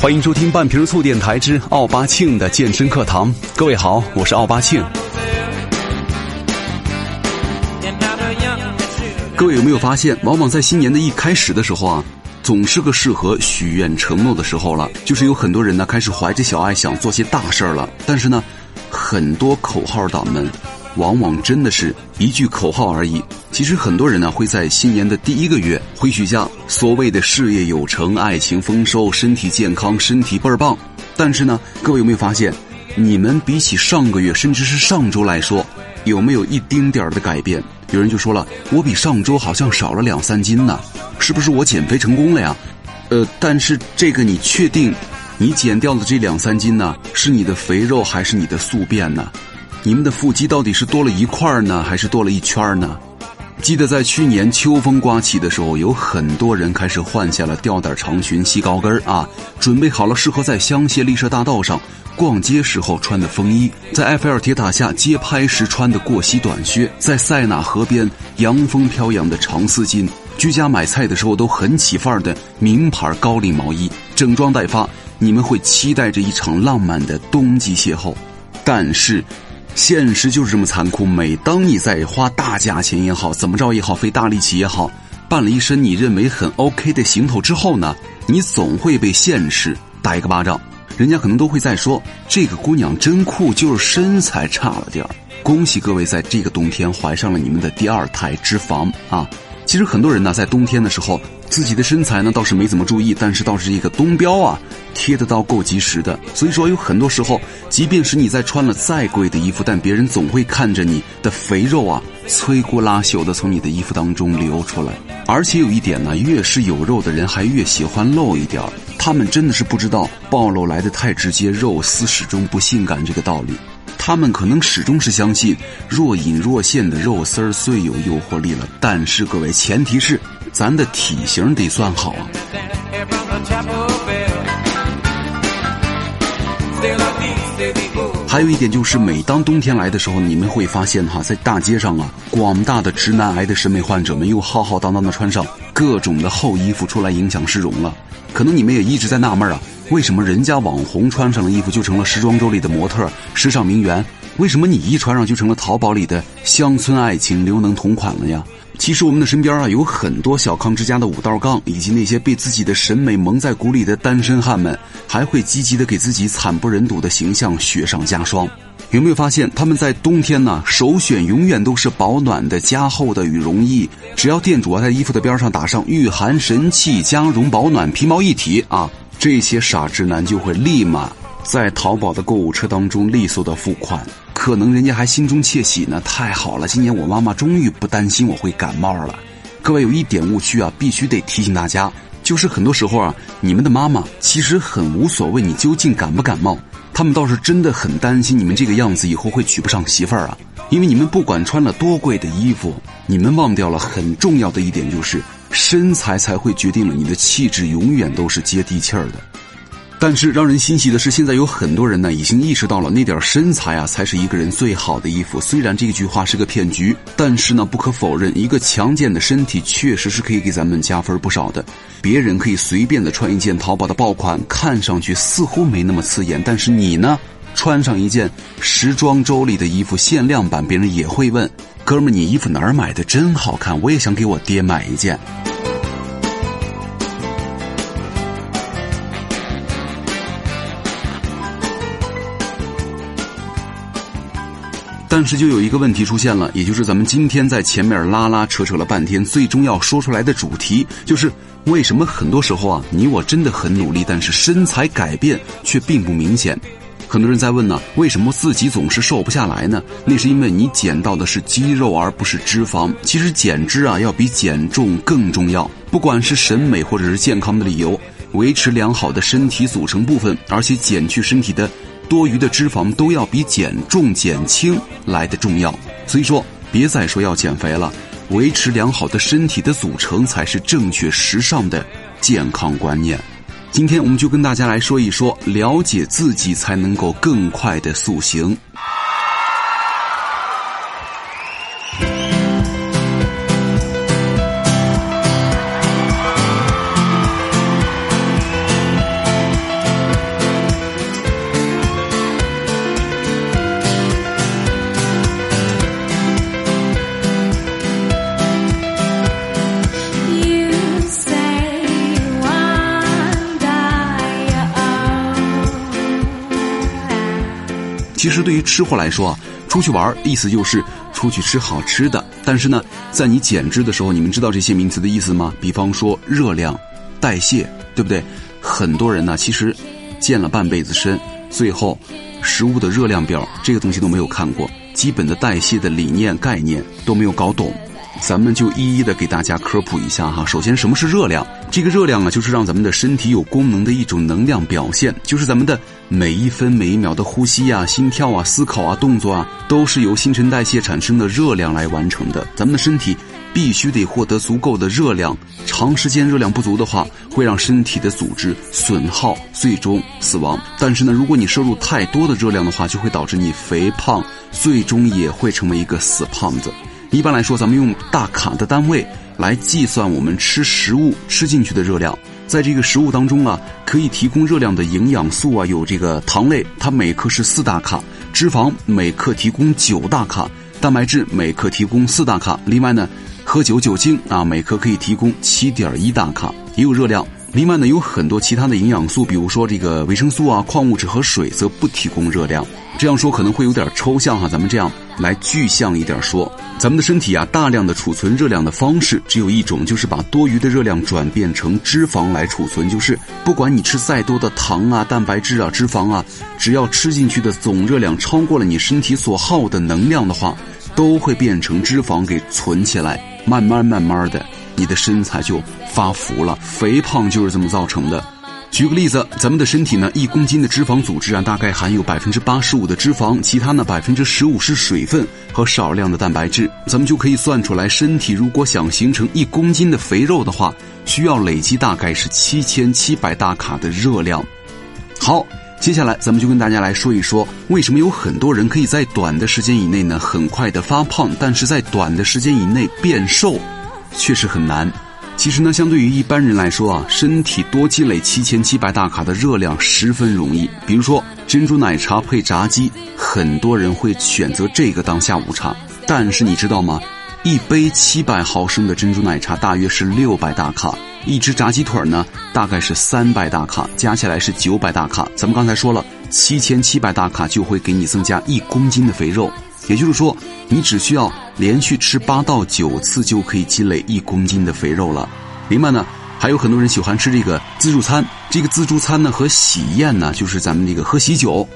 欢迎收听半瓶醋电台之奥巴庆的健身课堂。各位好，我是奥巴庆。各位有没有发现，往往在新年的一开始的时候啊，总是个适合许愿承诺的时候了。就是有很多人呢开始怀着小爱想做些大事儿了，但是呢，很多口号党们往往真的是一句口号而已。其实很多人呢会在新年的第一个月会许下所谓的事业有成、爱情丰收、身体健康、身体倍儿棒。但是呢，各位有没有发现，你们比起上个月甚至是上周来说，有没有一丁点儿的改变？有人就说了，我比上周好像少了两三斤呢，是不是我减肥成功了呀？呃，但是这个你确定，你减掉的这两三斤呢，是你的肥肉还是你的宿便呢？你们的腹肌到底是多了一块儿呢，还是多了一圈儿呢？记得在去年秋风刮起的时候，有很多人开始换下了吊带长裙、细高跟啊，准备好了适合在香榭丽舍大道上逛街时候穿的风衣，在埃菲尔铁塔下街拍时穿的过膝短靴，在塞纳河边洋风飘扬的长丝巾，居家买菜的时候都很起范儿的名牌高领毛衣，整装待发，你们会期待着一场浪漫的冬季邂逅，但是。现实就是这么残酷。每当你在花大价钱也好，怎么着也好，费大力气也好，办了一身你认为很 OK 的行头之后呢，你总会被现实打一个巴掌。人家可能都会在说这个姑娘真酷，就是身材差了点儿。恭喜各位在这个冬天怀上了你们的第二胎脂肪啊！其实很多人呢，在冬天的时候，自己的身材呢倒是没怎么注意，但是倒是这个冬膘啊贴得到够及时的。所以说，有很多时候，即便是你在穿了再贵的衣服，但别人总会看着你的肥肉啊摧枯拉朽的从你的衣服当中流出来。而且有一点呢，越是有肉的人，还越喜欢露一点儿。他们真的是不知道暴露来的太直接，肉丝始终不性感这个道理。他们可能始终是相信若隐若现的肉丝儿最有诱惑力了，但是各位，前提是咱的体型得算好啊。还有一点就是，每当冬天来的时候，你们会发现哈，在大街上啊，广大的直男癌的审美患者们又浩浩荡荡的穿上各种的厚衣服出来影响市容了。可能你们也一直在纳闷啊，为什么人家网红穿上了衣服就成了时装周里的模特、时尚名媛？为什么你一穿上就成了淘宝里的乡村爱情刘能同款了呀？其实我们的身边啊，有很多小康之家的五道杠，以及那些被自己的审美蒙在鼓里的单身汉们，还会积极的给自己惨不忍睹的形象雪上加霜。有没有发现他们在冬天呢？首选永远都是保暖的、加厚的羽绒衣。只要店主啊在衣服的边上打上“御寒神器，加绒保暖，皮毛一体”啊，这些傻直男就会立马在淘宝的购物车当中利索的付款。可能人家还心中窃喜呢，太好了，今年我妈妈终于不担心我会感冒了。各位有一点误区啊，必须得提醒大家，就是很多时候啊，你们的妈妈其实很无所谓你究竟感不感冒，他们倒是真的很担心你们这个样子以后会娶不上媳妇儿啊。因为你们不管穿了多贵的衣服，你们忘掉了很重要的一点，就是身材才会决定了你的气质永远都是接地气儿的。但是让人欣喜的是，现在有很多人呢已经意识到了那点身材啊才是一个人最好的衣服。虽然这句话是个骗局，但是呢不可否认，一个强健的身体确实是可以给咱们加分不少的。别人可以随便的穿一件淘宝的爆款，看上去似乎没那么刺眼，但是你呢，穿上一件时装周里的衣服限量版，别人也会问：“哥们儿，你衣服哪儿买的？真好看，我也想给我爹买一件。”但是就有一个问题出现了，也就是咱们今天在前面拉拉扯扯了半天，最终要说出来的主题，就是为什么很多时候啊，你我真的很努力，但是身材改变却并不明显。很多人在问呢，为什么自己总是瘦不下来呢？那是因为你减到的是肌肉而不是脂肪。其实减脂啊，要比减重更重要。不管是审美或者是健康的理由，维持良好的身体组成部分，而且减去身体的多余的脂肪，都要比减重减轻来的重要。所以说，别再说要减肥了，维持良好的身体的组成才是正确时尚的健康观念。今天我们就跟大家来说一说，了解自己才能够更快的塑形。其实对于吃货来说啊，出去玩意思就是出去吃好吃的。但是呢，在你减脂的时候，你们知道这些名词的意思吗？比方说热量、代谢，对不对？很多人呢，其实健了半辈子身，最后食物的热量表这个东西都没有看过，基本的代谢的理念概念都没有搞懂。咱们就一一的给大家科普一下哈。首先，什么是热量？这个热量啊，就是让咱们的身体有功能的一种能量表现，就是咱们的每一分每一秒的呼吸啊、心跳啊、思考啊、动作啊，都是由新陈代谢产生的热量来完成的。咱们的身体必须得获得足够的热量，长时间热量不足的话，会让身体的组织损耗，最终死亡。但是呢，如果你摄入太多的热量的话，就会导致你肥胖，最终也会成为一个死胖子。一般来说，咱们用大卡的单位来计算我们吃食物吃进去的热量。在这个食物当中啊，可以提供热量的营养素啊，有这个糖类，它每克是四大卡；脂肪每克提供九大卡；蛋白质每克提供四大卡。另外呢，喝酒酒精啊，每克可以提供七点一大卡，也有热量。另外呢，有很多其他的营养素，比如说这个维生素啊、矿物质和水，则不提供热量。这样说可能会有点抽象哈，咱们这样来具象一点说，咱们的身体啊，大量的储存热量的方式只有一种，就是把多余的热量转变成脂肪来储存。就是不管你吃再多的糖啊、蛋白质啊、脂肪啊，只要吃进去的总热量超过了你身体所耗的能量的话，都会变成脂肪给存起来，慢慢慢慢的。你的身材就发福了，肥胖就是这么造成的。举个例子，咱们的身体呢，一公斤的脂肪组织啊，大概含有百分之八十五的脂肪，其他呢百分之十五是水分和少量的蛋白质。咱们就可以算出来，身体如果想形成一公斤的肥肉的话，需要累积大概是七千七百大卡的热量。好，接下来咱们就跟大家来说一说，为什么有很多人可以在短的时间以内呢，很快的发胖，但是在短的时间以内变瘦。确实很难。其实呢，相对于一般人来说啊，身体多积累七千七百大卡的热量十分容易。比如说珍珠奶茶配炸鸡，很多人会选择这个当下午茶。但是你知道吗？一杯七百毫升的珍珠奶茶大约是六百大卡，一只炸鸡腿呢大概是三百大卡，加起来是九百大卡。咱们刚才说了，七千七百大卡就会给你增加一公斤的肥肉。也就是说，你只需要连续吃八到九次就可以积累一公斤的肥肉了。另外呢，还有很多人喜欢吃这个自助餐。这个自助餐呢和喜宴呢，就是咱们这个喝喜酒，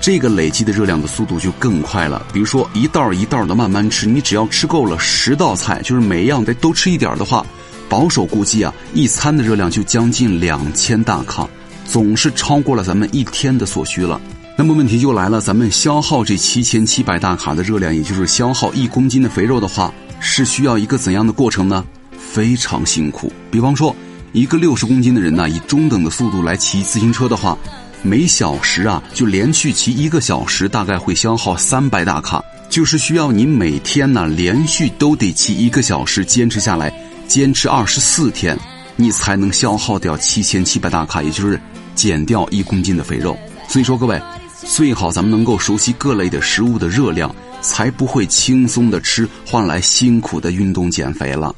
这个累积的热量的速度就更快了。比如说一道一道的慢慢吃，你只要吃够了十道菜，就是每样得都吃一点的话，保守估计啊，一餐的热量就将近两千大卡，总是超过了咱们一天的所需了。那么问题就来了，咱们消耗这七千七百大卡的热量，也就是消耗一公斤的肥肉的话，是需要一个怎样的过程呢？非常辛苦。比方说，一个六十公斤的人呢，以中等的速度来骑自行车的话，每小时啊，就连续骑一个小时，大概会消耗三百大卡。就是需要你每天呢，连续都得骑一个小时，坚持下来，坚持二十四天，你才能消耗掉七千七百大卡，也就是减掉一公斤的肥肉。所以说，各位。最好咱们能够熟悉各类的食物的热量，才不会轻松的吃换来辛苦的运动减肥了。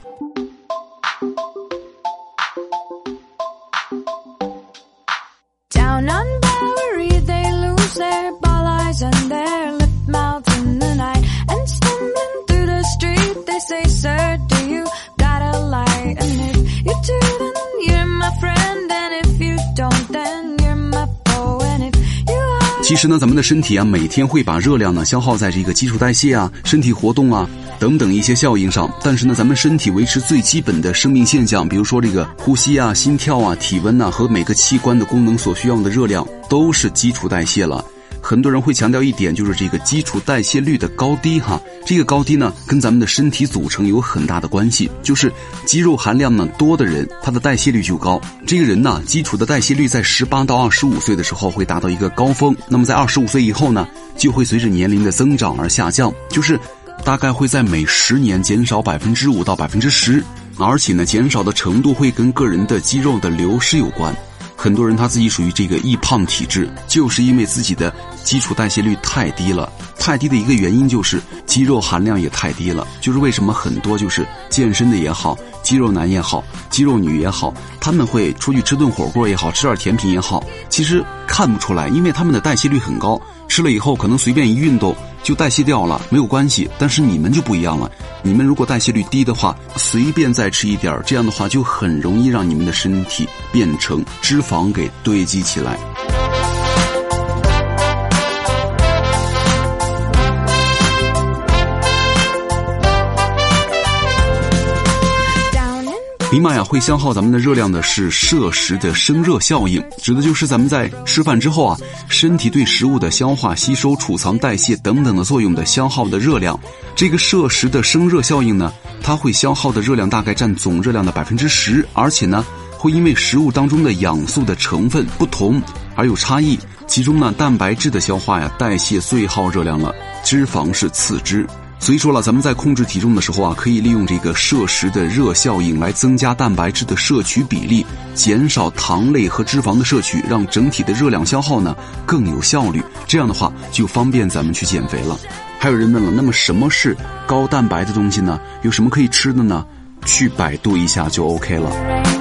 其实呢，咱们的身体啊，每天会把热量呢消耗在这个基础代谢啊、身体活动啊等等一些效应上。但是呢，咱们身体维持最基本的生命现象，比如说这个呼吸啊、心跳啊、体温呐，和每个器官的功能所需要的热量，都是基础代谢了。很多人会强调一点，就是这个基础代谢率的高低哈。这个高低呢，跟咱们的身体组成有很大的关系。就是肌肉含量呢多的人，他的代谢率就高。这个人呢，基础的代谢率在十八到二十五岁的时候会达到一个高峰，那么在二十五岁以后呢，就会随着年龄的增长而下降，就是大概会在每十年减少百分之五到百分之十，而且呢，减少的程度会跟个人的肌肉的流失有关。很多人他自己属于这个易胖体质，就是因为自己的基础代谢率太低了。太低的一个原因就是肌肉含量也太低了。就是为什么很多就是健身的也好，肌肉男也好，肌肉女也好，他们会出去吃顿火锅也好，吃点甜品也好，其实看不出来，因为他们的代谢率很高，吃了以后可能随便一运动就代谢掉了，没有关系。但是你们就不一样了，你们如果代谢率低的话，随便再吃一点，这样的话就很容易让你们的身体变成脂肪给堆积起来。尼玛呀，会消耗咱们的热量的是摄食的生热效应，指的就是咱们在吃饭之后啊，身体对食物的消化、吸收、储藏、代谢等等的作用的消耗的热量。这个摄食的生热效应呢，它会消耗的热量大概占总热量的百分之十，而且呢，会因为食物当中的氧素的成分不同而有差异。其中呢，蛋白质的消化呀、代谢最耗热量了，脂肪是次之。所以说了，咱们在控制体重的时候啊，可以利用这个摄食的热效应来增加蛋白质的摄取比例，减少糖类和脂肪的摄取，让整体的热量消耗呢更有效率。这样的话就方便咱们去减肥了。还有人问了，那么什么是高蛋白的东西呢？有什么可以吃的呢？去百度一下就 OK 了。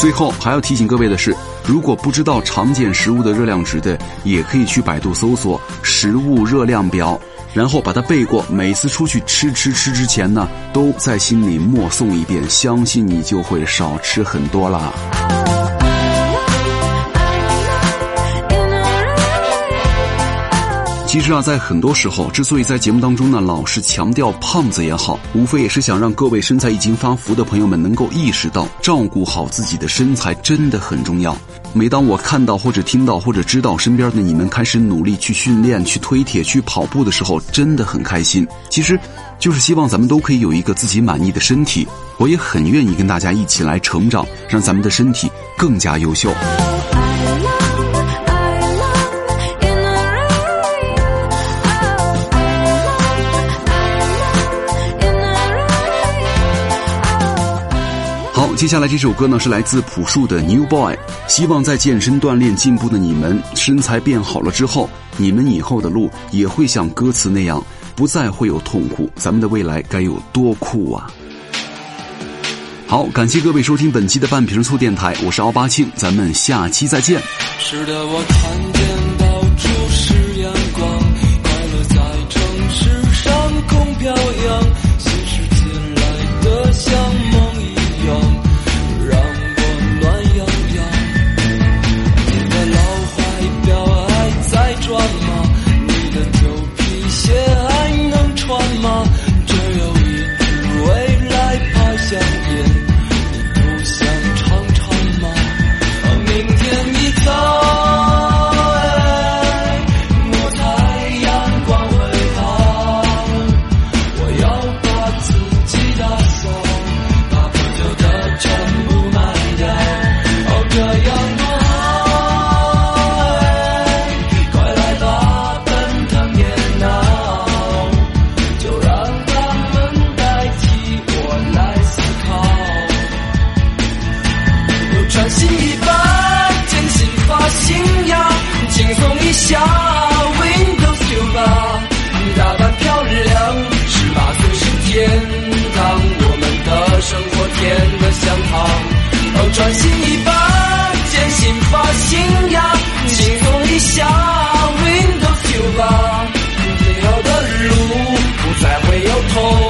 最后还要提醒各位的是，如果不知道常见食物的热量值的，也可以去百度搜索“食物热量表”，然后把它背过。每次出去吃吃吃之前呢，都在心里默诵一遍，相信你就会少吃很多啦。其实啊，在很多时候，之所以在节目当中呢老是强调胖子也好，无非也是想让各位身材已经发福的朋友们能够意识到，照顾好自己的身材真的很重要。每当我看到或者听到或者知道身边的你们开始努力去训练、去推铁、去跑步的时候，真的很开心。其实，就是希望咱们都可以有一个自己满意的身体。我也很愿意跟大家一起来成长，让咱们的身体更加优秀。接下来这首歌呢是来自朴树的《New Boy》，希望在健身锻炼进步的你们身材变好了之后，你们以后的路也会像歌词那样，不再会有痛苦。咱们的未来该有多酷啊！好，感谢各位收听本期的半瓶醋电台，我是奥巴庆，咱们下期再见。是的，我看见到处是阳光，快乐在城市上空飘扬，穿新衣吧，剪新发型呀，轻松一下，Windows 九吧，打扮漂亮，十八岁是天堂，我们的生活甜得像糖。哦，穿新衣吧，剪新发型呀，轻松一下，Windows 九吧，最后的路不再会有痛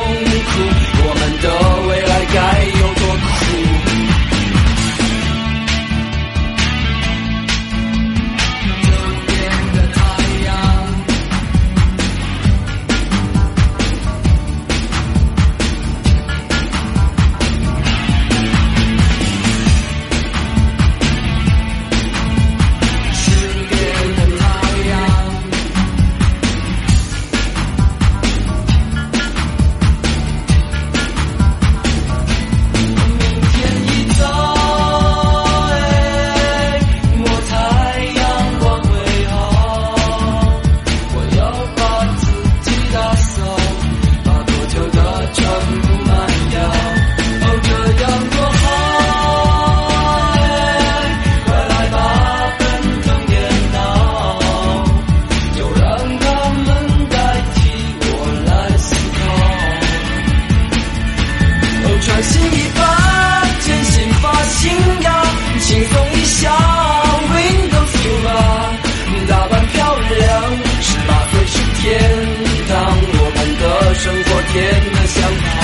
甜的香港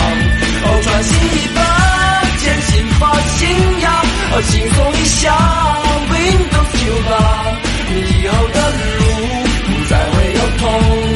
哦穿新衣吧剪新发型呀轻松一下 windows 九八你以后的路不再会有痛。